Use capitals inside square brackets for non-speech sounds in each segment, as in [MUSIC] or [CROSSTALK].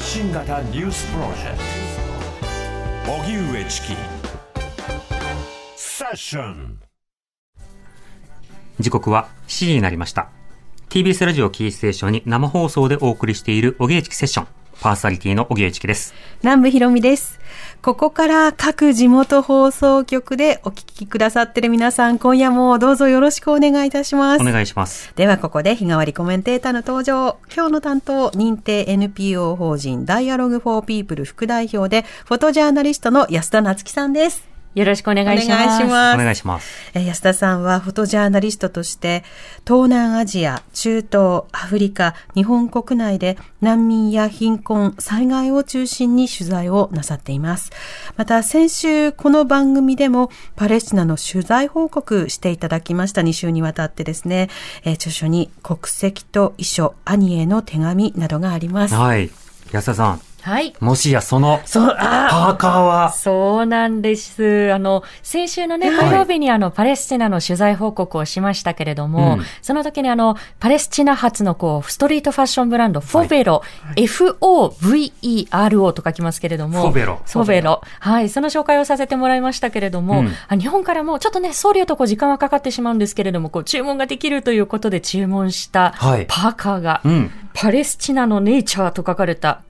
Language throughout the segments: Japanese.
発信型ニュースプロジェクト荻上チキセッション時刻は7時になりました。TBS ラジオキーステーションに生放送でお送りしている、おげえちきセッション。パーソナリティのおぎえちきです。南部ひろみです。ここから各地元放送局でお聞きくださってる皆さん、今夜もどうぞよろしくお願いいたします。お願いします。ではここで日替わりコメンテーターの登場。今日の担当、認定 NPO 法人ダイアログフォーピープル副代表で、フォトジャーナリストの安田夏樹さんです。よろしくお願いします。お願いしますお願いします。えー安田さんはフォトジャーナリストとして東南アジア、中東、アフリカ、日本国内で難民や貧困、災害を中心に取材をなさっています。また先週この番組でもパレスチナの取材報告していただきました2週にわたってですね、えー著書に国籍と遺書、兄への手紙などがあります。はい。安田さん、はい。もしやその、そう、あパーカーは、そうなんです。あの、先週のね、はい火曜日にあの、パレスチナの取材報告をしましたけれども、うんその時にあの、パレスチナ発のこう、ストリートファッションブランド、フォベロ、F-O-V-E-R-O と書きますけれども、フォベロフォベロ。はい。その紹介をさせてもらいましたけれども、うんあ日本からもちょっとね、送料とこう時間はかかってしまうんですけれども、こう、注文ができるということで注文した、はいパーカーが、うん。パレスチナのネイチャーと書かれた、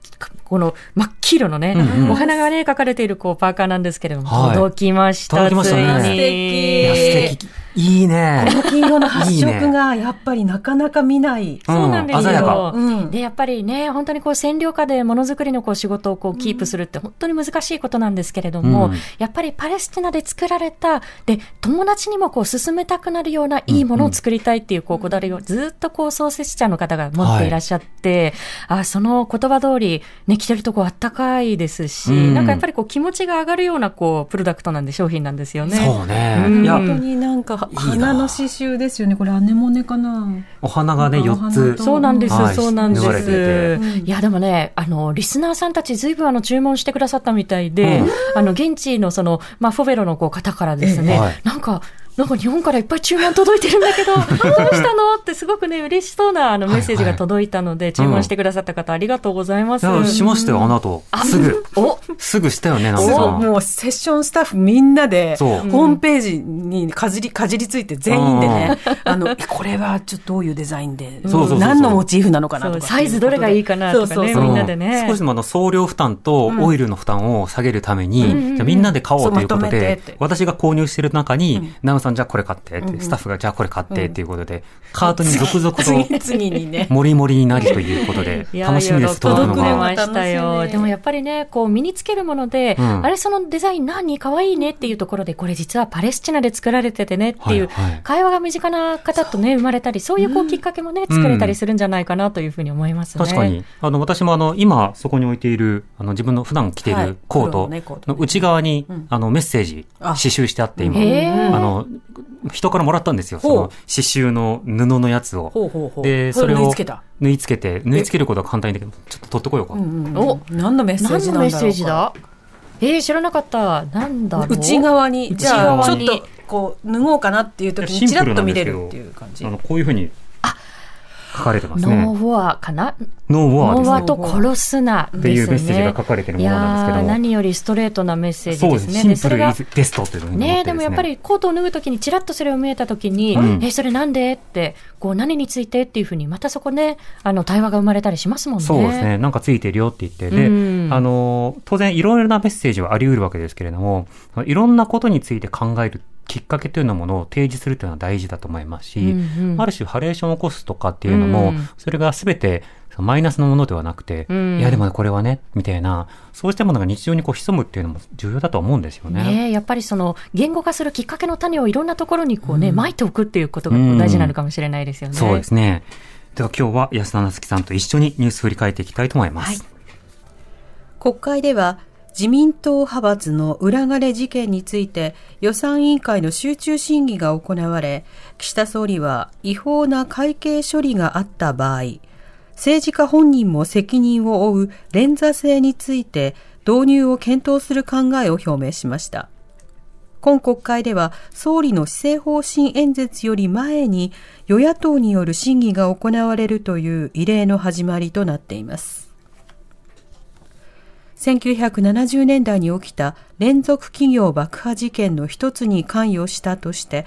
この真っ黄色のね、うんうんお花がね、書かれているこうパーカーなんですけれども、はい届きました。届きましたね素敵素敵。いいね。黄色の発いい色がやっぱりなかなか見ない。そうなんですよ。鮮やか。うんで、やっぱりね、本当にこう占領下でものづくりのこう仕事をこうキープするって本当に難しいことなんですけれども、うんやっぱりパレスチナで作られた、で、友達にもこう進めたくなるようないいものを作りたいっていうこうこだわりをずっとこう創設者の方が持っていらっしゃって、あその言葉通り、ね、着てるとこうあったかいですし、うんなんかやっぱりこう気持ちが上がるようなこうプロダクトなんで商品なんですよね。そうね。本当になんか花の刺繍ですよね。これアネモネかな。お花がね、お4つ。そうなんです、はいそうなんで縫われてす。ていや、でもね、あの、リスナーさんたちずいぶんあの、注文してくださったみたいで、うんあの、現地のその、まあ、フォベロのこう方からですね、ええはいなんか、なんか日本からいっぱい注文届いてるんだけど、[LAUGHS] どうしたのってすごくね、嬉しそうなあのメッセージが届いたので、注文してくださった方ありがとうございます。いや、しましたよ、あの後。すぐ。お。すぐしたよね、なんか。もうセッションスタッフみんなでホームページにかじりかじりついて全員でねあの [LAUGHS] これはちょっとどういうデザインでそうそう何のモチーフなのかなとか。サイズどれがいいかなとかねそうそうそう。みんなでね。うん少しでもあの送料負担とオイルの負担を下げるために、じゃあみんなで買おうということで私が購入してる中に、ナムさんじゃあこれ買ってって、スタッフがじゃあこれ買ってっていうことで、カートに続々と [LAUGHS] 次々にねもりもりになりということで、[LAUGHS] 楽しみです、届くのが。ました。よ。楽しみでもやっぱりね、こう身につけるもので、うん。あれそのデザイン何可愛いねっていうところで、これ実はパレスチナで作られててねっていう、会話が身近な方とね、[LAUGHS] 生まれたり、そういうこうきっかけもね、作れたりするんじゃないかなというふうに思いますね。確かに。あの、私もあの、今、そこに置いている、あの、自分の普段着ていはいるコート黒の内側にん、あの、メッセージ、あ刺繍してあって、今。あの、人からもらったんですよ。その、刺繍の布のやつを。ほうほうほう。で、それを縫い付けた。縫い付けて、縫い付けることは簡単だけど、ちょっと取ってこようか。うんうん。お何のメッセージなんだ？ろうか何のメッセージだえー、知らなかった。なんだろう。内側に。じゃあ内側に。ちょっとこう脱ごうかなっていう時にチラッと見れるっていう感じ。あの、こういうふうに、書かれてますノーね。ウォアかな？ノーウォアノーと殺すなですね。っていうメッセージが書かれてるものなんですけどいやー何よりストレートなメッセージそうです。ですね。シンプルイズベストっていうのにねえ、でもやっぱりコートを脱ぐときにチラッとそれを見えたときに、うんえ、それなんで？って、こう何についてっていうふうに、またそこね、あの、対話が生まれたりしますもんね。そうですね。なんかついてるよって言って。で、うんあの、当然いろいろなメッセージはあり得るわけですけれども、いろんなことについて考えるきっかけというようなものを提示するというのは大事だと思いますし、うんうんある種ハレーションを起こすとかっていうのも、うんそれが全てそのマイナスのものではなくて、うんいやでもこれはね、みたいな、そうしたものが日常にこう潜むっていうのも重要だと思うんですよね。ねえやっぱりその、言語化するきっかけの種をいろんなところにこうね、撒いておくっていうことが大事なのかもしれないですよね。そうですね。では今日は安田なつきさんと一緒にニュース振り返っていきたいと思います。はい国会では自民党派閥の裏金事件について予算委員会の集中審議が行われ、岸田総理は違法な会計処理があった場合、政治家本人も責任を負う連座制について導入を検討する考えを表明しました。今国会では総理の施政方針演説より前に与野党による審議が行われるという異例の始まりとなっています。1970年代に起きた連続企業爆破事件の一つに関与したとして、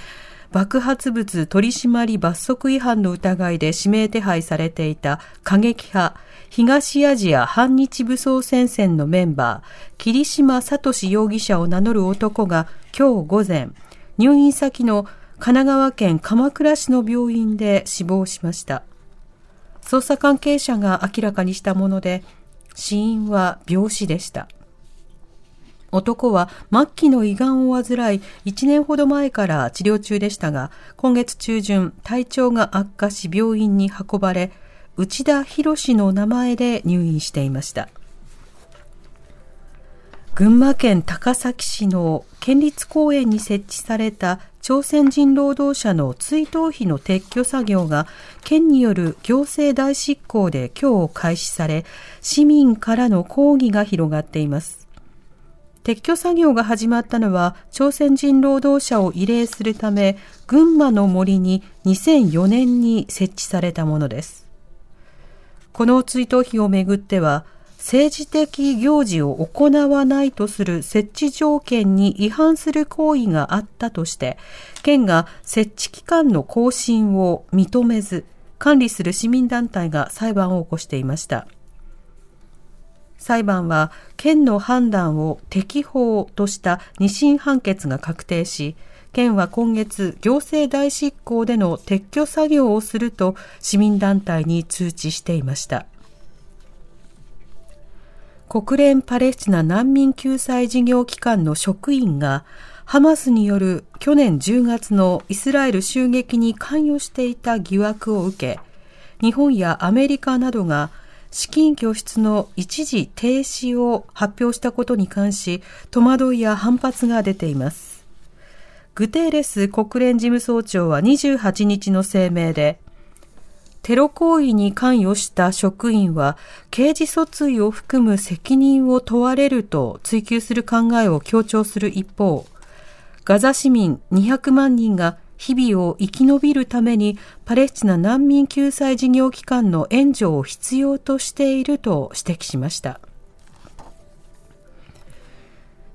爆発物取締罰則違反の疑いで指名手配されていた過激派東アジア反日武装戦線のメンバー、桐島聡容疑者を名乗る男が今日午前、入院先の神奈川県鎌倉市の病院で死亡しました。捜査関係者が明らかにしたもので、死因は病死でした。男は末期の胃がんを患い、1年ほど前から治療中でしたが、今月中旬、体調が悪化し病院に運ばれ、内田博の名前で入院していました。群馬県高崎市の県立公園に設置された朝鮮人労働者の追悼碑の撤去作業が県による行政代執行で今日開始され、市民からの抗議が広がっています。撤去作業が始まったのは朝鮮人労働者を慰霊するため群馬の森に2004年に設置されたものです。この追悼碑をめぐっては政治的行事を行わないとする設置条件に違反する行為があったとして、県が設置期間の更新を認めず、管理する市民団体が裁判を起こしていました。裁判は県の判断を適法とした二審判決が確定し、県は今月行政代執行での撤去作業をすると市民団体に通知していました。国連パレスチナ難民救済事業機関の職員がハマスによる去年10月のイスラエル襲撃に関与していた疑惑を受け、日本やアメリカなどが資金拠出の一時停止を発表したことに関し、戸惑いや反発が出ています。グテーレス国連事務総長は28日の声明で、テロ行為に関与した職員は刑事訴追を含む責任を問われると追及する考えを強調する一方、ガザ市民200万人が日々を生き延びるためにパレスチナ難民救済事業機関の援助を必要としていると指摘しました。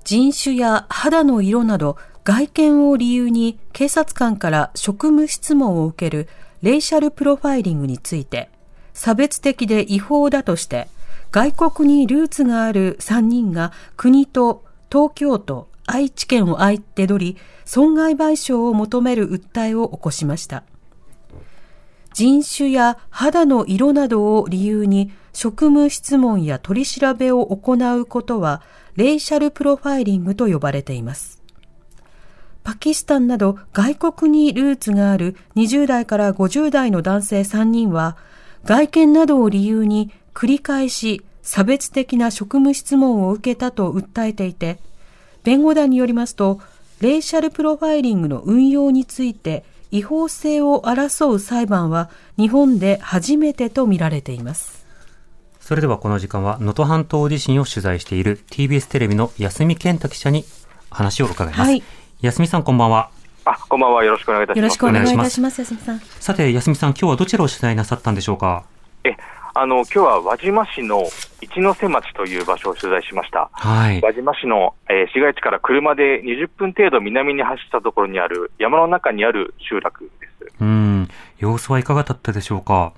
人種や肌の色など外見を理由に警察官から職務質問を受けるレイシャルプロファイリングについて差別的で違法だとして外国にルーツがある3人が国と東京都、愛知県を相手取り損害賠償を求める訴えを起こしました。人種や肌の色などを理由に職務質問や取り調べを行うことはレイシャルプロファイリングと呼ばれています。パキスタンなど外国にルーツがある20代から50代の男性3人は外見などを理由に繰り返し差別的な職務質問を受けたと訴えていて、弁護団によりますと、レイシャルプロファイリングの運用について違法性を争う裁判は日本で初めてとみられています。それではこの時間は能登半島地震を取材している TBS テレビの安見健太記者に話を伺います。はい安見さんこんばんは。あ、こんばんは。よろしくお願いいたします。よろしくお願いいたします、安見さん。さて安見さん今日はどちらを取材なさったんでしょうか？え、あの、今日は輪島市の一ノ瀬町という場所を取材しました。はい。輪島市の、えー市街地から車で20分程度南に走ったところにある山の中にある集落です。うん。様子はいかがだったでしょうか？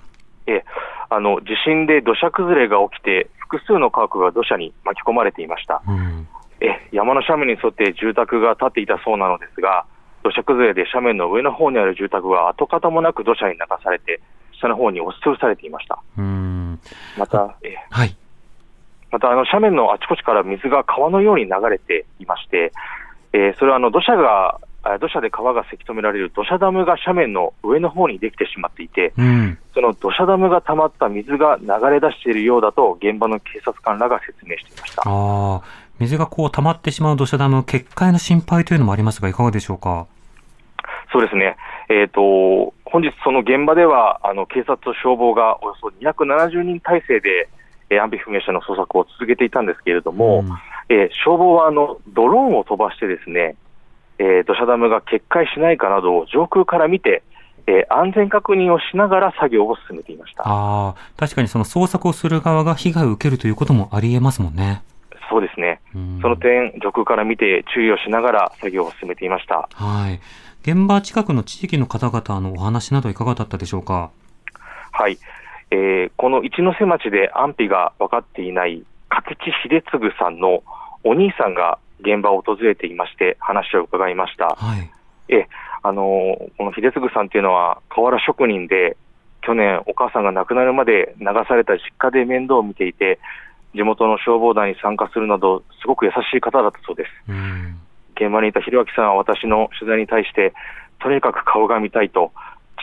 え、あの、地震で土砂崩れが起きて、複数の家屋が土砂に巻き込まれていました。うん。え、山の斜面に沿って住宅が建っていたそうなのですが、土砂崩れで斜面の上の方にある住宅は跡形もなく土砂に流されて、下の方に押しつぶされていました。うん。また、えはい。またあの斜面のあちこちから水が川のように流れていまして、えーそれはあの土砂が、あ土砂で川がせき止められる土砂ダムが斜面の上の方にできてしまっていて、うん。その土砂ダムが溜まった水が流れ出しているようだと、現場の警察官らが説明していました。ああ。水がこう溜まってしまう土砂ダム、決壊の心配というのもありますが、いかがでしょうか？そうですね、えー、と本日、その現場ではあの警察と消防がおよそ270人体制で、えー安否不明者の捜索を続けていたんですけれども、うんえー消防はあのドローンを飛ばしてですね、えー土砂ダムが決壊しないかなどを上空から見て、えー安全確認をしながら作業を進めていました。ああ、確かにその捜索をする側が被害を受けるということもあり得ますもんね。そうですね。うんその点、上空から見て注意をしながら作業を進めていました。はい。現場近くの地域の方々のお話などいかがだったでしょうか？はい。えーこの一ノ瀬町で安否が分かっていない掛地秀次さんのお兄さんが現場を訪れていまして、話を伺いました。はい。え、あのーこの秀次さんっていうのは瓦職人で、去年お母さんが亡くなるまで流された実家で面倒を見ていて、地元の消防団に参加するなど、すごく優しい方だったそうです。うん。現場にいた弘明さんは私の取材に対して、とにかく顔が見たいと、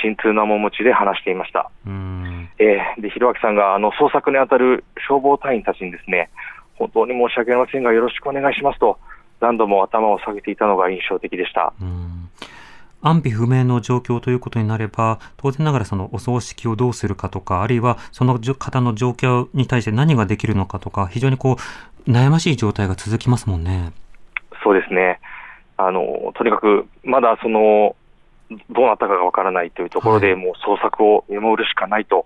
沈痛な面持ちで話していました。うん。えーで、弘明さんがあの捜索に当たる消防隊員たちにですね、本当に申し訳ありませんが、よろしくお願いしますと、何度も頭を下げていたのが印象的でした。うん安否不明の状況ということになれば、当然ながらそのお葬式をどうするかとか、あるいはその方の状況に対して何ができるのかとか、非常にこう、悩ましい状態が続きますもんね。そうですね。あの、とにかく、まだその、どうなったかがわからないというところで、はいもう捜索を見守るしかないと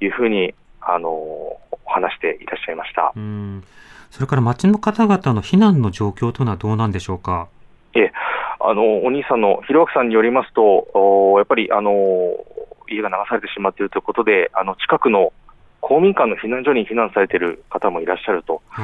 いうふうに、あの、話していらっしゃいました。うん。それから町の方々の避難の状況というのはどうなんでしょうか？あの、お兄さんの、弘明さんによりますと、おやっぱり、あの、家が流されてしまっているということで、あの、近くの公民館の避難所に避難されている方もいらっしゃるとは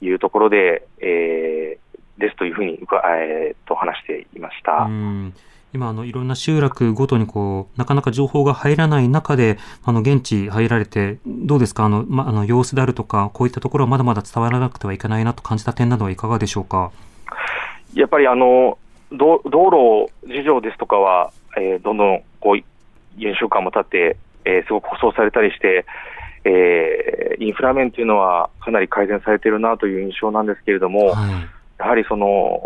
い。いうところで、えーですというふうにうか、えーと話していました。うん今、あの、いろんな集落ごとにこう、なかなか情報が入らない中で、あの、現地入られて、どうですか？あの、ま、あの、様子であるとか、こういったところはまだまだ伝わらなくてはいけないなと感じた点などはいかがでしょうか？やっぱりあの道道路事情ですとかは、えーどんどんこう4週間も経って、えーすごく舗装されたりして、えーインフラ面というのはかなり改善されているなという印象なんですけれども、はい。やはりその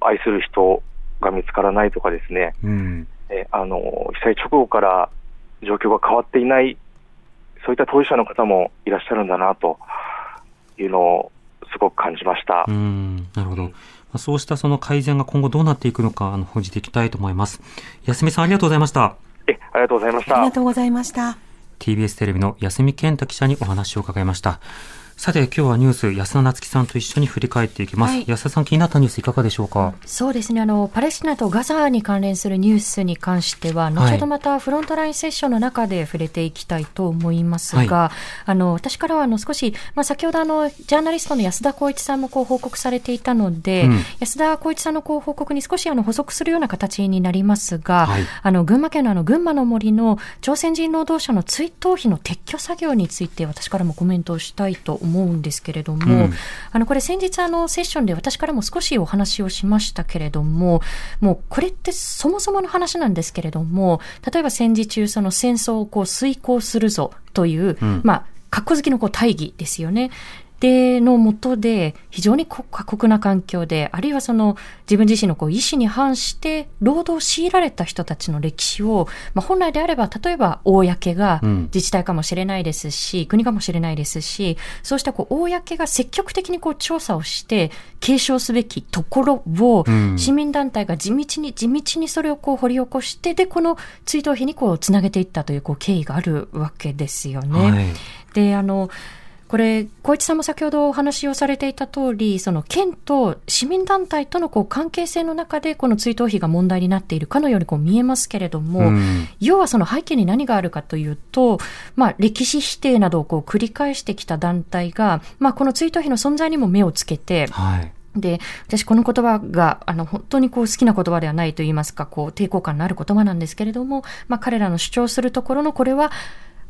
愛する人が見つからないとかですね、うん。えーあの被災直後から状況が変わっていない、そういった当事者の方もいらっしゃるんだなというのをすごく感じました。うん。なるほど。まあそうしたその改善が今後どうなっていくのか、あの、報じていきたいと思います。安見さんありがとうございました。えありがとうございましたありが。とうございました。TBS テレビの安見健太記者にお話を伺いました。さて、今日はニュース、安田夏樹さんと一緒に振り返っていきます。はい。安田さん気になったニュースいかがでしょうか？そうですね。あの、パレスチナとガザに関連するニュースに関しては、後ほどまたフロントラインセッションの中で触れていきたいと思いますが、あの、私からはあの少し、まあ、先ほどあの、ジャーナリストの安田光一さんもこう報告されていたので、うん。安田光一さんのこう報告に少しあの補足するような形になりますが、はい。あの、群馬県のあの、群馬の森の朝鮮人労働者の追悼費の撤去作業について私からもコメントをしたいと思うんですけれども、うんあの、これ先日あの、セッションで私からも少しお話をしましたけれども、もうこれってそもそもの話なんですけれども、例えば戦時中その戦争をこう遂行するぞという、うんまあ、格好好きのこう大義ですよね。で、のもとで、非常にこ過酷な環境で、あるいはその自分自身のこう意思に反して労働を強いられた人たちの歴史を、まあ、本来であれば、例えば公がうん自治体かもしれないですし、国かもしれないですし、そうしたこう公が積極的にこう調査をして、継承すべきところを、うん市民団体が地道に地道にそれをこう掘り起こして、で、この追悼碑にこうつなげていったというこう経緯があるわけですよね。はい。で、あの、これ、小市さんも先ほどお話をされていた通り、その県と市民団体とのこう関係性の中で、この追悼費が問題になっているかのようにこう見えますけれども、うん要はその背景に何があるかというと、まあ、歴史否定などをこう繰り返してきた団体が、まあ、この追悼費の存在にも目をつけて、はい。で、私この言葉が、あの、本当にこう好きな言葉ではないと言いますか、こう抵抗感のある言葉なんですけれども、まあ彼らの主張するところのこれは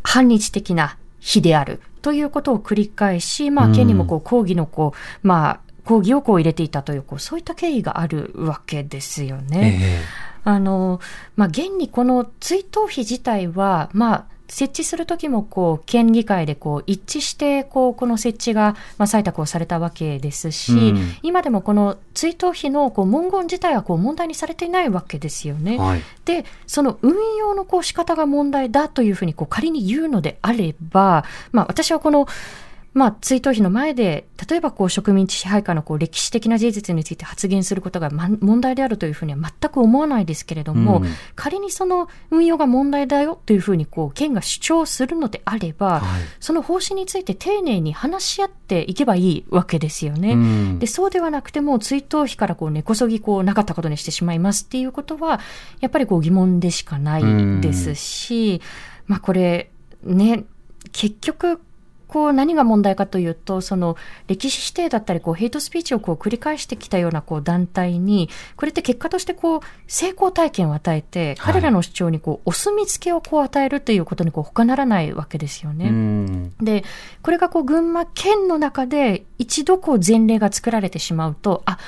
反日的な非であるということを繰り返し、まあうん県にもこう抗議のこう、まあ、抗議をこう入れていたという、こう、そういった経緯があるわけですよね。えあの、まあ、現にこの追悼費自体は、まあ、設置するときも、こう、県議会で、こう、一致して、こう、この設置が、まあ、採択をされたわけですし、うん今でもこの追悼費の、こう、文言自体は、こう、問題にされていないわけですよね。えはい。で、その運用のこう仕方が問題だというふうにこう仮に言うのであれば、まあ私はこの、まあ、追悼碑の前で、例えばこう植民地支配下のこう歴史的な事実について発言することが、ま、問題であるというふうには全く思わないですけれども、うん。仮にその運用が問題だよというふうにこう県が主張するのであれば、はい。その方針について丁寧に話し合っていけばいいわけですよね。うん。でそうではなくても追悼碑からこう根こそぎこうなかったことにしてしまいますっていうことはやっぱりこう疑問でしかないですし、まあこれね結局こう何が問題かというとその歴史否定だったりこうヘイトスピーチをこう繰り返してきたようなこう団体にこれって結果としてこう成功体験を与えてはい彼らの主張にこうお墨付けをこう与えるということにこう他ならないわけですよね。うんで、これがこう群馬県の中で一度こう前例が作られてしまうと、あ、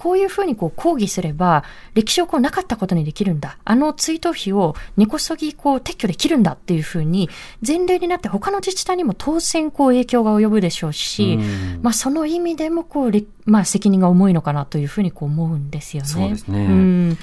こういうふうにこう抗議すれば、歴史をこうなかったことにできるんだ。あの追悼碑を根こそぎこう撤去できるんだっていうふうに、前例になって他の自治体にも当然こう影響が及ぶでしょうし、うんまあその意味でもこう、れまあ責任が重いのかなというふうにこう思うんですよね。そうですねうん。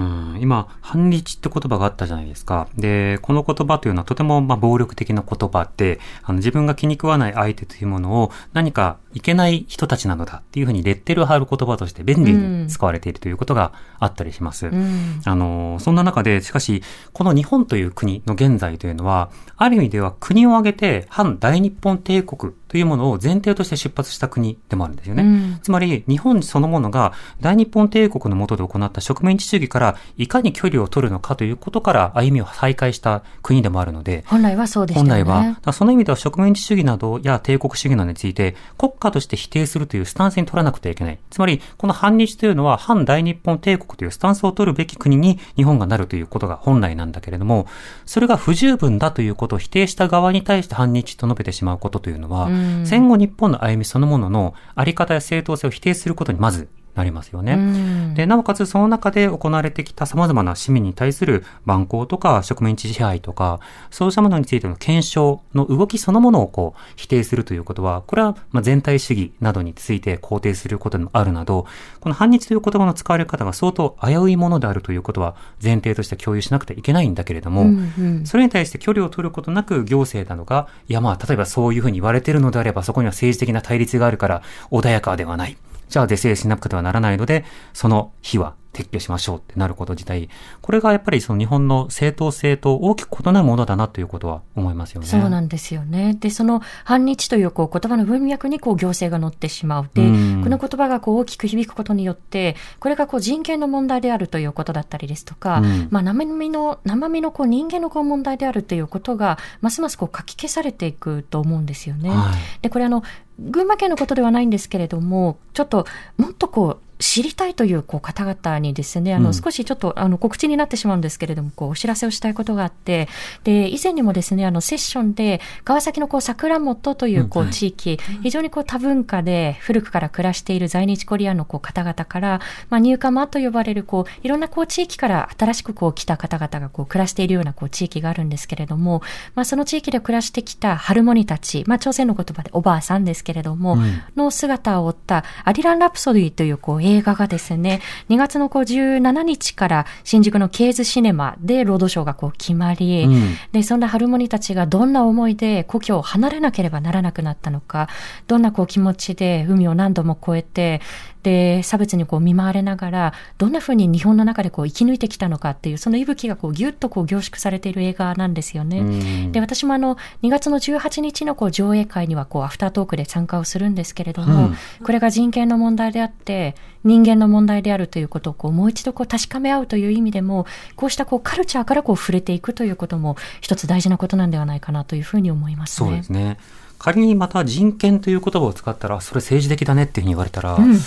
うん、今、反日って言葉があったじゃないですか。で、この言葉というのはとてもまあ暴力的な言葉で、あの自分が気に食わない相手というものを何かいけない人たちなのだっていうふうにレッテルを貼る言葉として便利に使われているということがあったりします。うん。あの、そんな中で、しかし、この日本という国の現在というのは、ある意味では国を挙げて反大日本帝国というものを前提として出発した国でもあるんですよね。うんつまり、日本そのものが大日本帝国の下で行った植民地主義からいかに距離を取るのかということから歩みを再開した国でもあるので、本来はそうでしたよね。本来は、その意味では植民地主義などや帝国主義などについて国家として否定するというスタンスに取らなくてはいけない。つまり、この反日というのは反大日本帝国というスタンスを取るべき国に日本がなるということが本来なんだけれども、それが不十分だということを否定した側に対して反日と述べてしまうことというのは、うん戦後日本の歩みそのもののあり方や正当性を否定することにまずなりますよね。うんで、なおかつその中で行われてきた様々な市民に対する蛮行とか植民地支配とか、そうしたものについての検証の動きそのものをこう否定するということは、これはまあ全体主義などについて肯定することでもあるなど、この反日という言葉の使われ方が相当危ういものであるということは前提として共有しなくてはいけないんだけれども、うんうんそれに対して距離を取ることなく行政などが、いやまあ、例えばそういうふうに言われているのであれば、そこには政治的な対立があるから穏やかではない。じゃあ是正しなくてはならないので、その日は撤去しましょうってなること自体、これがやっぱりその日本の正当性と大きく異なるものだなということは思いますよね。そうなんですよね。で、その反日というこう言葉の文脈にこう行政が乗ってしまう。で、うんこの言葉がこう大きく響くことによって、これがこう人権の問題であるということだったりですとか、うんまあ生身の、生身のこう人間のこう問題であるということが、ますますこう書き消されていくと思うんですよね。はいで、これあの、群馬県のことではないんですけれども、ちょっともっとこう、知りたいというこう方々にですね、あの、うん。少しちょっとあの告知になってしまうんですけれども、こうお知らせをしたいことがあって、で、以前にもですね、あの、セッションで、川崎のこう桜本というこう地域、非常にこう多文化で古くから暮らしている在日コリアンのこう方々から、まあ、ニューカマーと呼ばれるこう、いろんなこう地域から新しくこう来た方々がこう暮らしているようなこう地域があるんですけれども、まあ、その地域で暮らしてきたハルモニたち、まあ、朝鮮の言葉でおばあさんですけれども、うん。の姿を追ったアリラン・ラプソディというこう映画がですね、2月のこう17日から新宿のケーズシネマでロードショーがこう決まり、うん。で、そんなハルモニたちがどんな思いで故郷を離れなければならなくなったのか、どんなこう気持ちで海を何度も越えて、で、差別にこう見舞われながら、どんな風に日本の中でこう生き抜いてきたのかっていう、その息吹がこうギュッとこう凝縮されている映画なんですよね。うんで、私もあの、2月の18日のこう上映会にはこうアフタートークで参加をするんですけれども、うんこれが人権の問題であって、人間の問題であるということをこうもう一度こう確かめ合うという意味でも、こうしたこうカルチャーからこう触れていくということも一つ大事なことなんではないかなというふうに思いますね。そうですね。仮にまた人権という言葉を使ったら、それ政治的だねっていうふうに言われたら、うん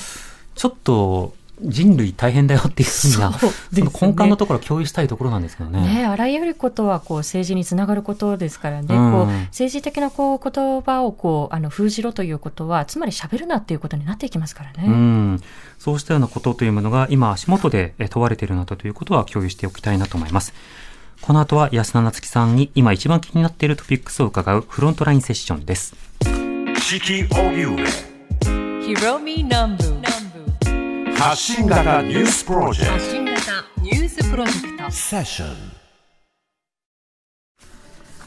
ちょっと人類大変だよっていうふうな、そねその根幹のところを共有したいところなんですけどね。ね、あらゆることはこう政治につながることですからね、うんこう政治的なこう言葉をこうあの封じろということは、つまり喋るなっていうことになっていきますからね。うん、そうしたようなことというものが今足元でえ問われているなどということは共有しておきたいなと思います。この後は安田なつきさんに今一番気になっているトピックスを伺うフロントラインセッションです。ひろみ南部発信型ニュースプロジェク新型ニュースプロジェクト。トセッション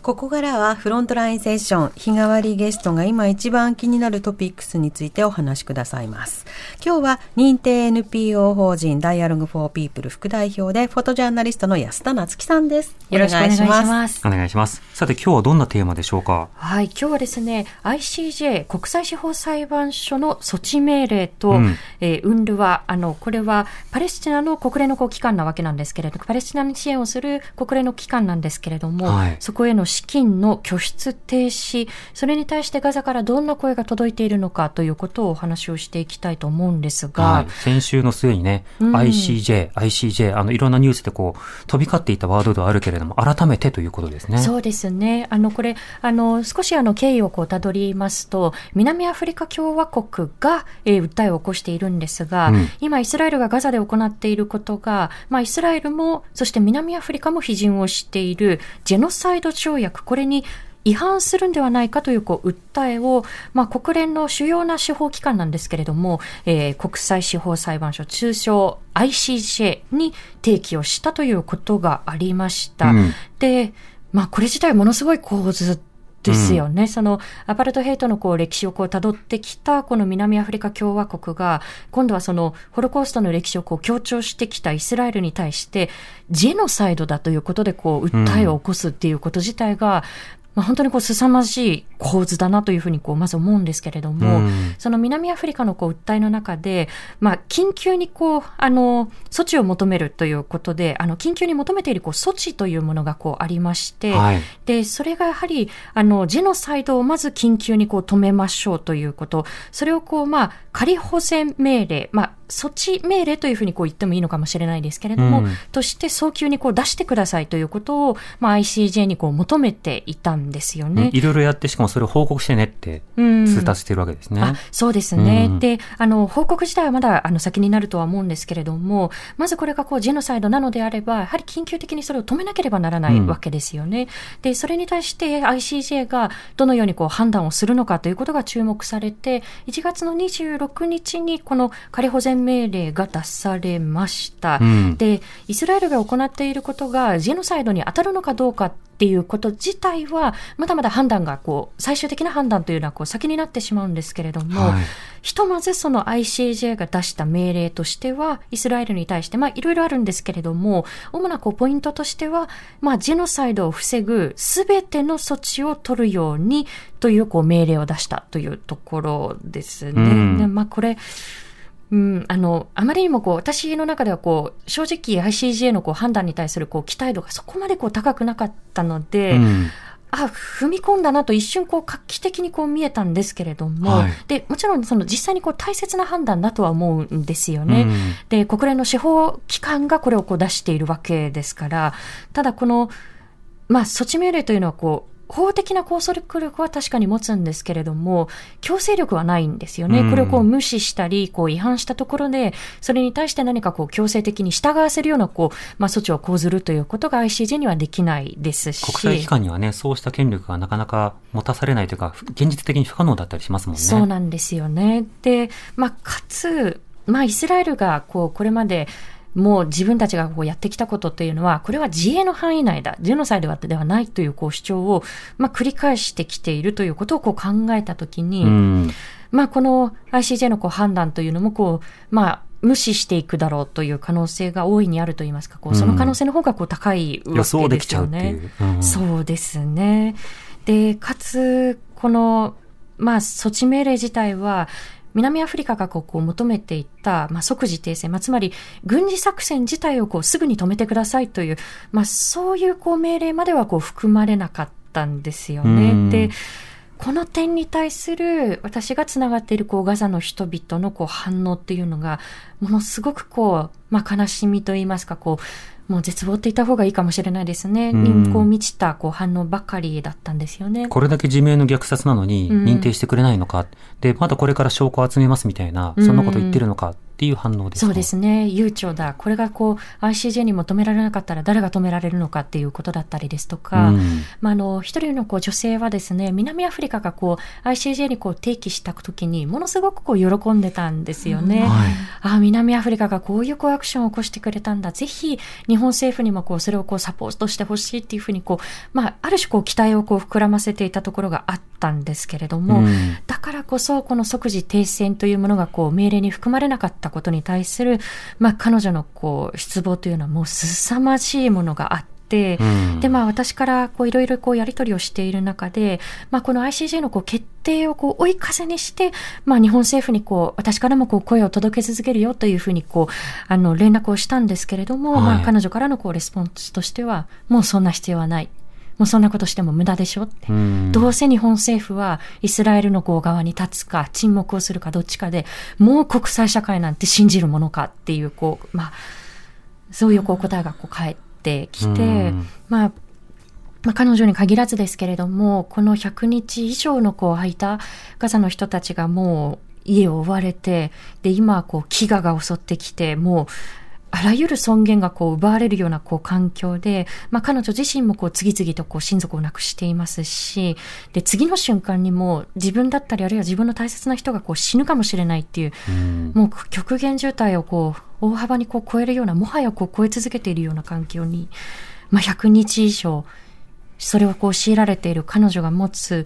ここからはフロントラインセッション、日替わりゲストが今一番気になるトピックスについてお話しくださいます。今日は認定 NPO 法人ダイアログフォーピープル副代表でフォトジャーナリストの安田夏樹さんです。よろしくお願いしおます。お願いします。さて今日はどんなテーマでしょうか？はい、今日はですね、ICJ 国際司法裁判所の措置命令と、うんえー、ウンルは、あの、これはパレスチナの国連のこう機関なわけなんですけれど、パレスチナに支援をする国連の機関なんですけれども、はいそこへの資金の拠出停止、それに対してガザからどんな声が届いているのかということをお話をしていきたいと思うんですが、はい。先週の末にね、うん ICJ、ICJ、あの、いろんなニュースでこう、飛び交っていたワードではあるけれども、改めてということですね。そうですね。あの、これ、あの、少しあの、経緯をこう、たどりますと、南アフリカ共和国が、えー訴えを起こしているんですが、うん今、イスラエルがガザで行っていることが、まあ、イスラエルも、そして南アフリカも批准をしている、ジェノサイド条約、これに、違反するんではないかというこう訴えを、まあ、国連の主要な司法機関なんですけれども、えー国際司法裁判所、通称 ICJ に提起をしたということがありました。うんで、まあ、これ自体ものすごい構図ですよね。その、アパルトヘイトのこう歴史をこう辿ってきた、この南アフリカ共和国が、今度はその、ホロコーストの歴史をこう強調してきたイスラエルに対して、ジェノサイドだということでこう、訴えを起こすっていうこと自体が、まあ、本当にこう凄まじい構図だなというふうにこうまず思うんですけれども、うんその南アフリカのこう訴えの中で、まあ、緊急にこう、あの、措置を求めるということで、あの、緊急に求めているこう措置というものがこうありまして、はい。で、それがやはり、あの、ジェノサイドをまず緊急にこう止めましょうということ、それをこう、まあ、仮保全命令、まあ、措置命令というふうにこう言ってもいいのかもしれないですけれども、うんとして早急にこう出してくださいということを、まあ、ICJ にこう求めていたんですよね。いろいろやって、しかもそれを報告してねってうん通達してるわけですね。あそうですね。うんで、あの、報告自体はまだ、あの、先になるとは思うんですけれども、まずこれがこう、ジェノサイドなのであれば、やはり緊急的にそれを止めなければならないうんわけですよね。で、それに対して ICJ がどのようにこう、判断をするのかということが注目されて、1月の26日にこの仮保全命令が出されました。うんで、イスラエルが行っていることが、ジェノサイドに当たるのかどうかっていうこと自体は、まだまだ判断が、こう、最終的な判断というのは、こう、先になってしまうんですけれども、はいひとまずその ICJ が出した命令としては、イスラエルに対して、まあ、いろいろあるんですけれども、主なこう、ポイントとしては、まあ、ジェノサイドを防ぐすべての措置を取るように、という、こう、命令を出したというところですね。うんでまあ、これ、うん、あの、あまりにもこう、私の中ではこう、正直 ICJ のこう判断に対するこう、期待度がそこまでこう、高くなかったので、うん。あ、踏み込んだなと一瞬こう、画期的にこう見えたんですけれども、はいで、もちろんその実際にこう、大切な判断だとは思うんですよね。うん。で、国連の司法機関がこれをこう出しているわけですから、ただこの、まあ、措置命令というのはこう、法的な拘束力は確かに持つんですけれども、強制力はないんですよね。うんこれをこう無視したり、こう違反したところで、それに対して何かこう強制的に従わせるようなこう、まあ措置を講ずるということが ICJ にはできないですし。国際機関にはね、そうした権力がなかなか持たされないというか、現実的に不可能だったりしますもんね。そうなんですよね。で、まあ、かつ、まあ、イスラエルが、こう、これまで、もう自分たちがこうやってきたことというのは、これは自衛の範囲内だ、ジェノサイドではないというこう主張を、まあ、繰り返してきているということをこう考えたときに、うん。まあ、この ICJ のこう判断というのも、こう、まあ、無視していくだろうという可能性が大いにあるといいますか、こう、その可能性の方がこう高いわけ予ですよね。想できちゃうっていう。うんそうですね。で、かつ、この、まあ、措置命令自体は、南アフリカがこう求めていった、まあ、即時停戦、まあ、つまり軍事作戦自体をこうすぐに止めてくださいという、まあ、そういうこう命令まではこう含まれなかったんですようんね。で、この点に対する私がつながっているこうガザの人々のこう反応っていうのが、ものすごくこう、まあ、悲しみといいますか、こう、もう絶望って言った方がいいかもしれないですね。うん。にこう満ちたこう反応ばかりだったんですよね。これだけ自明の虐殺なのにうん。認定してくれないのか、で、まだこれから証拠を集めますみたいな、そんなこと言ってるのかっっていう反応ですか？そうですね。悠長だ。これがこう、ICJ に求められなかったら誰が止められるのかっていうことだったりですとか、うんまあ、あの、一人のこう女性はですね、南アフリカがこう、ICJ にこう提起した時に、ものすごくこう、喜んでたんですよね。はいああ、南アフリカがこういうこうアクションを起こしてくれたんだ。ぜひ、日本政府にもこう、それをこう、サポートしてほしいっていうふうにこう、まあ、ある種こう、期待をこう、膨らませていたところがあったんですけれども、うんだからこそ、この即時停戦というものがこう命令に含まれなかったことに対する、まあ、彼女のこう失望というのはもう凄まじいものがあって、うんで、まあ、私からこういろいろこうやり取りをしている中で、まあ、この ICJ のこう決定をこう追い風にして、まあ、日本政府にこう、私からもこう声を届け続けるよというふうにこう、あの、連絡をしたんですけれども、はいまあ、彼女からのこうレスポンスとしては、もうそんな必要はない。もうそんなことしても無駄でしょって。うんどうせ日本政府はイスラエルの側に立つか沈黙をするかどっちかでもう国際社会なんて信じるものかっていうこう、まあ、そういうこう答えがこう返ってきて、うんまあ、まあ、彼女に限らずですけれども、この100日以上のこう空いたガザの人たちがもう家を追われて、で、今こう飢餓が襲ってきて、もう、あらゆる尊厳がこう奪われるようなこう環境で、まあ、彼女自身もこう次々とこう親族を亡くしていますし、で、次の瞬間にも自分だったり、あるいは自分の大切な人がこう死ぬかもしれないっていう、うん。もう極限渋滞をこう大幅にこう超えるような、もはやこう超え続けているような環境に、まあ、100日以上、それをこう強いられている彼女が持つ、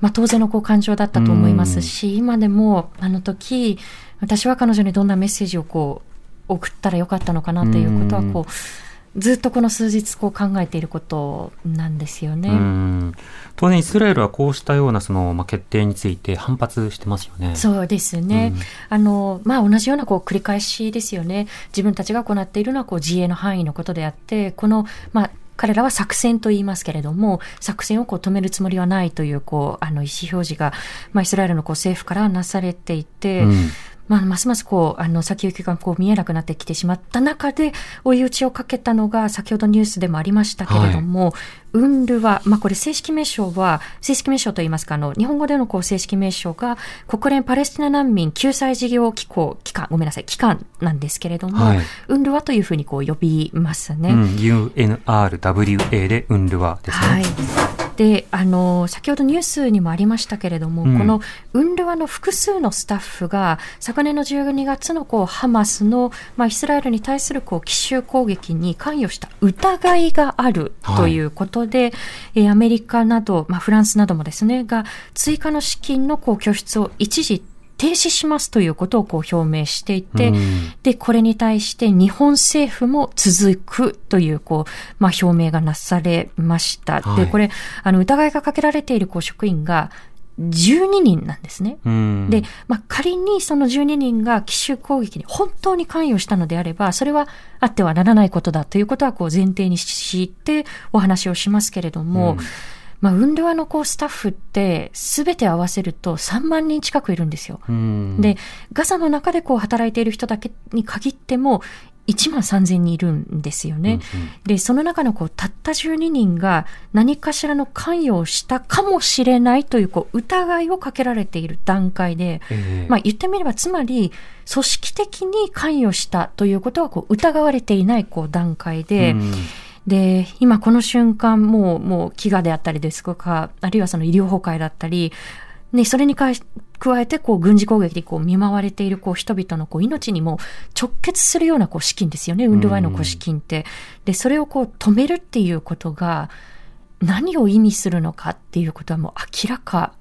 まあ、当然のこう感情だったと思いますし、今でもあの時、私は彼女にどんなメッセージをこう送ったらよかったのかなということはこう、ずっとこの数日こう考えていることなんですよね。うん当然イスラエルはこうしたようなその、まあ、決定について反発してますよね。そうですね。うんあの、まあ、同じようなこう繰り返しですよね。自分たちが行っているのはこう自衛の範囲のことであって、この、まあ、彼らは作戦と言いますけれども、作戦をこう止めるつもりはないという、こう、あの、意思表示が、まあ、イスラエルのこう政府からなされていて、うんまあ、ますますこう、あの、先行きがこう見えなくなってきてしまった中で、追い打ちをかけたのが、先ほどニュースでもありましたけれども、ウンルは、まあ、これ正式名称は、正式名称といいますか、あの、日本語でのこう正式名称が、国連パレスチナ難民救済事業機構、機関、ごめんなさい、機関なんですけれども、はいウンルワというふうにこう呼びますね。うん、UNRWA でウンルワですね。はい。で、あの、先ほどニュースにもありましたけれども、うん。このウンルワの複数のスタッフが、昨年の12月のこうハマスの、まあ、イスラエルに対するこう奇襲攻撃に関与した疑いがあるということで、えーアメリカなど、まあ、フランスなどもですね、が追加の資金のこう拠出を一時停止しますということをこう表明していて、うんで、これに対して日本政府も続くという、こう、まあ、表明がなされました。はいで、これ、あの、疑いがかけられているこう職員が12人なんですね。うんで、まあ、仮にその12人が奇襲攻撃に本当に関与したのであれば、それはあってはならないことだということはこう前提にしてお話をしますけれども、うんまあ、ウンルワのこうスタッフって全て合わせると3万人近くいるんですよ。うんで、ガザの中でこう働いている人だけに限っても、1万3000人いるんですよね。で、その中のこう、たった12人が何かしらの関与をしたかもしれないという、こう、疑いをかけられている段階で、ええまあ言ってみれば、つまり、組織的に関与したということは、こう、疑われていない、こう、段階で、うんで、今この瞬間、もう、もう飢餓であったりですとか、あるいはその医療崩壊だったり、ね、それに加えて、こう、軍事攻撃でこう、見舞われている、こう、人々のこう、命にも直結するような、こう、資金ですよね、ウンルワイのこう、資金って。で、それをこう、止めるっていうことが、何を意味するのかっていうことはもう明らか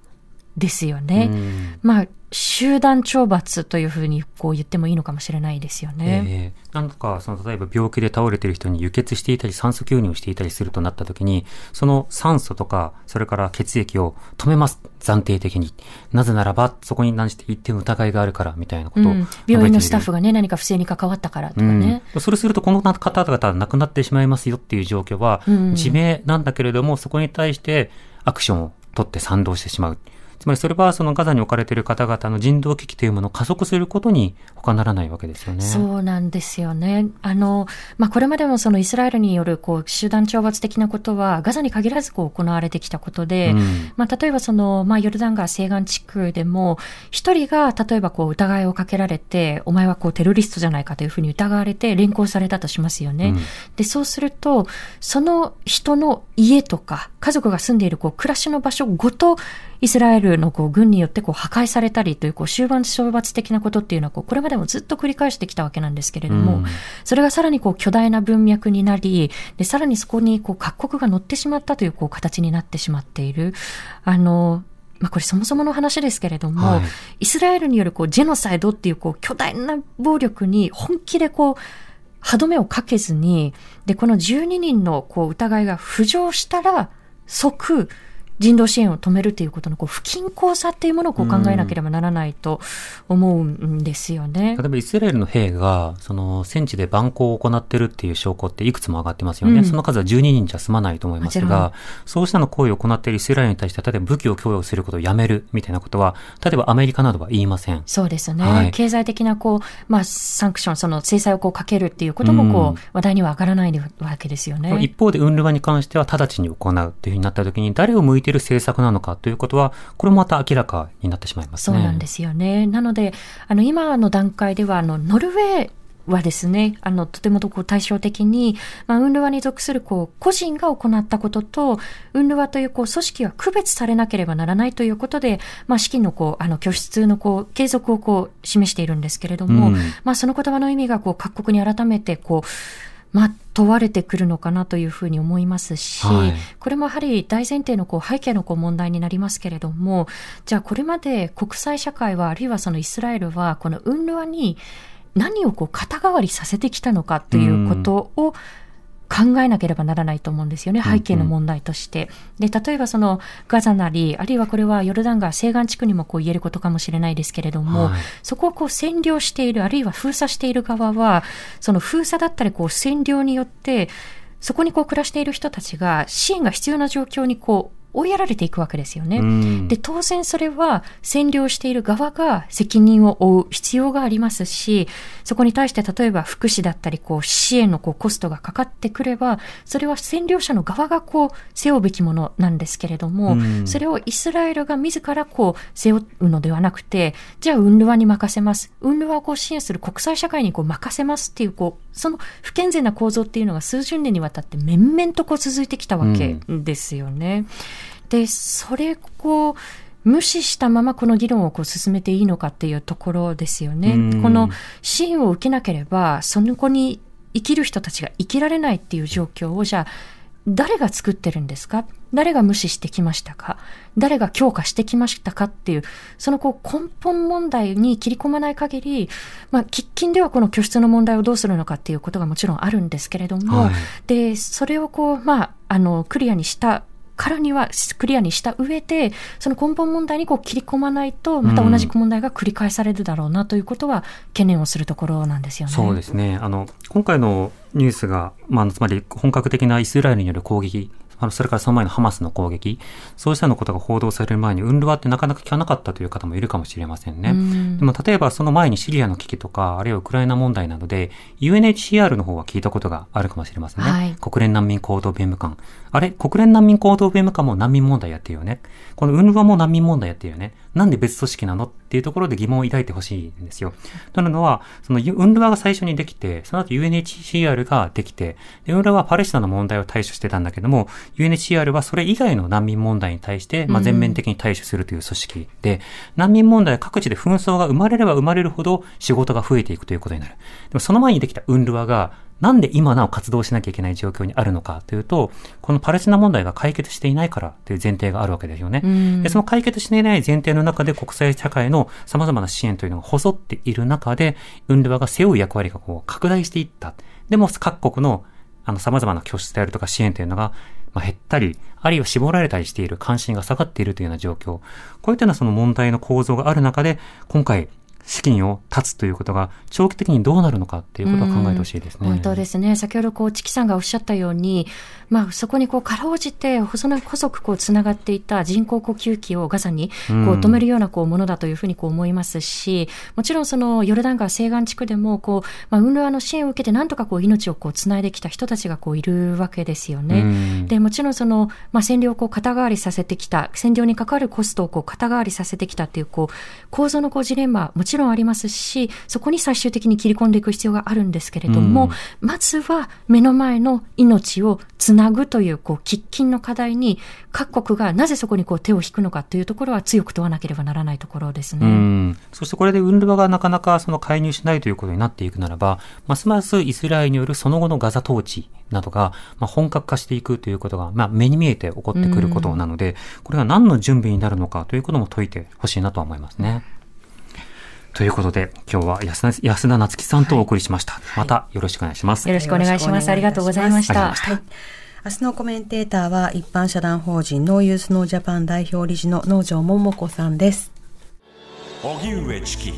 ですよね。うんまあ、集団懲罰というふうにこう言ってもいいのかもしれないですよね。ええなんとか、その、例えば病気で倒れてる人に輸血していたり、酸素吸入をしていたりするとなった時に、その酸素とか、それから血液を止めます。暫定的に。なぜならば、そこに何して一定の疑いがあるから、みたいなことを、うん、病院のスタッフがね、何か不正に関わったからとかね。うん、それすると、この方々は亡くなってしまいますよっていう状況は、うん自明なんだけれども、そこに対してアクションを取って賛同してしまう。つまりそれはそのガザに置かれている方々の人道危機というものを加速することに他ならないわけですよね。そうなんですよね。あの、まあ、これまでもそのイスラエルによるこう集団懲罰的なことはガザに限らずこう行われてきたことで、うんまあ、例えばその、まあ、ヨルダン川西岸地区でも、一人が例えばこう疑いをかけられて、お前はこうテロリストじゃないかというふうに疑われて連行されたとしますよね。うんで、そうすると、その人の家とか、家族が住んでいるこう暮らしの場所ごと、イスラエルのこう軍によってこう破壊されたりというこう終盤懲罰的なことっていうのはこうこれまでもずっと繰り返してきたわけなんですけれども、うんそれがさらにこう巨大な文脈になり、で、さらにそこにこう各国が乗ってしまったというこう形になってしまっている。あの、まあ、これそもそもの話ですけれども、はいイスラエルによるこうジェノサイドっていうこう巨大な暴力に本気でこう、歯止めをかけずに、で、この12人のこう疑いが浮上したら、即、人道支援を止めるということのこう不均衡さっていうものをこう考えなければならないと思うんですよね。例えばイスラエルの兵が、その戦地で蛮行を行ってるっていう証拠っていくつも上がってますよね。うんその数は12人じゃ済まないと思いますが、そうしたの行為を行っているイスラエルに対して、例えば武器を供与することをやめるみたいなことは、例えばアメリカなどは言いません。そうですね。はい経済的なこう、まあ、サンクション、その制裁をこうかけるっていうこともこう、うん話題には上がらないわけですよね。一方で、ウンルワに関しては直ちに行うっていうふうになった時に、誰を向いている政策なのかということは、これもまた明らかになってしまいますね。そうなんですよね。なので、あの、今の段階では、あの、ノルウェー、はですね、あの、とてもこう対照的に、まあ、ウンルワに属する、こう、個人が行ったことと、ウンルワという、こう、組織は区別されなければならないということで、まあ、資金の、こう、あの、拠出の、こう、継続を、こう、示しているんですけれども、うんまあ、その言葉の意味が、こう、各国に改めて、こう、まあ、問われてくるのかなというふうに思いますし、はい。これもやはり大前提のこう背景のこう問題になりますけれども、じゃあこれまで国際社会は、あるいはそのイスラエルは、このウンルワに何をこう肩代わりさせてきたのかということを考えなければならないと思うんですよね、背景の問題として。で、例えばそのガザなり、あるいはこれはヨルダン川西岸地区にもこう言えることかもしれないですけれども、はいそこをこう占領している、あるいは封鎖している側は、その封鎖だったりこう占領によって、そこにこう暮らしている人たちが支援が必要な状況にこう追いやられていくわけですよね。うんで、当然それは占領している側が責任を負う必要がありますし、そこに対して例えば福祉だったり、こう支援のこうコストがかかってくれば、それは占領者の側がこう背負うべきものなんですけれども、うんそれをイスラエルが自らこう背負うのではなくて、じゃあウンルワに任せます。ウンルワをこう支援する国際社会にこう任せますっていう、こう、その不健全な構造っていうのが数十年にわたって面々とこう続いてきたわけですよね。で、それを無視したままこの議論をこう進めていいのかっていうところですよね。うん。この支援を受けなければ、その子に生きる人たちが生きられないっていう状況を、じゃあ、誰が作ってるんですか？誰が無視してきましたか？誰が強化してきましたかっていう、そのこう根本問題に切り込まない限り、まあ、喫緊ではこの拠出の問題をどうするのかっていうことがもちろんあるんですけれども、はい。で、それをこう、まあ、あの、クリアにしたからには、クリアにした上で、その根本問題にこう切り込まないと、また同じ問題が繰り返されるだろうなということは、懸念をするところなんですよね。そうですね。あの、今回のニュースが、まあ、つまり本格的なイスラエルによる攻撃、あのそれからその前のハマスの攻撃、そうしたのことが報道される前に、ウンルワってなかなか聞かなかったという方もいるかもしれませんね。うんでも例えばその前にシリアの危機とか、あるいはウクライナ問題などで、UNHCR の方は聞いたことがあるかもしれませんね。はい国連難民行動弁務官。あれ？国連難民行動弁務官も難民問題やってるよね。このウンルワも難民問題やってるよね。なんで別組織なの？っていうところで疑問を抱いてほしいんですよ。というのは、そのウンルワが最初にできて、その後 UNHCR ができて、でウンルワはパレスチナの問題を対処してたんだけども、UNHCR はそれ以外の難民問題に対して、まあ、全面的に対処するという組織で、難民問題は各地で紛争が生まれれば生まれるほど仕事が増えていくということになる。でもその前にできたウンルワが、なんで今なお活動しなきゃいけない状況にあるのかというと、このパレスチナ問題が解決していないからという前提があるわけですよね。うんでその解決していない前提の中で国際社会の様々な支援というのが細っている中で、ウンルワが背負う役割がこう拡大していった。でも各国のあの様々な拠出であるとか支援というのが、まあ、減ったり、あるいは絞られたりしている、関心が下がっているというような状況。こういったようなその問題の構造がある中で、今回、資金を断つということが長期的にどうなるのかっていうことを考えてほしいですね。本当ですね。先ほどこう、チキさんがおっしゃったように、まあそこにこう、かろうじて細細くこう、つながっていた人工呼吸器をガザにこう止めるようなこう、ものだというふうにこう思いますし、もちろんそのヨルダン川西岸地区でもこう、まあ、運動の支援を受けてなんとかこう、命をこう、つないできた人たちがこう、いるわけですよね。で、もちろんその、まあ占領をこう、肩代わりさせてきた、占領に関わるコストをこう、肩代わりさせてきたっていうこう、構造のこう、ジレンマ、もちろんありますし、そこに最終的に切り込んでいく必要があるんですけれども、うん、まずは目の前の命をつなぐという、こう、喫緊の課題に、各国がなぜそこにこう手を引くのかというところは強く問わなければならないところですね。うんそしてこれでウンルバがなかなかその介入しないということになっていくならば、ますますイスラエルによるその後のガザ統治などが、まあ、本格化していくということが、まあ、目に見えて起こってくることなので、これが何の準備になるのかということも解いてほしいなと思いますね。ということで、今日は安田安田夏樹さんとお送りしました。はい、またよろしくお願いします。よろしくお願いします。ありがとうございました。明日のコメンテーターは一般社団法人ノーユースノージャパン代表理事の農場桃子さんです。荻上チキ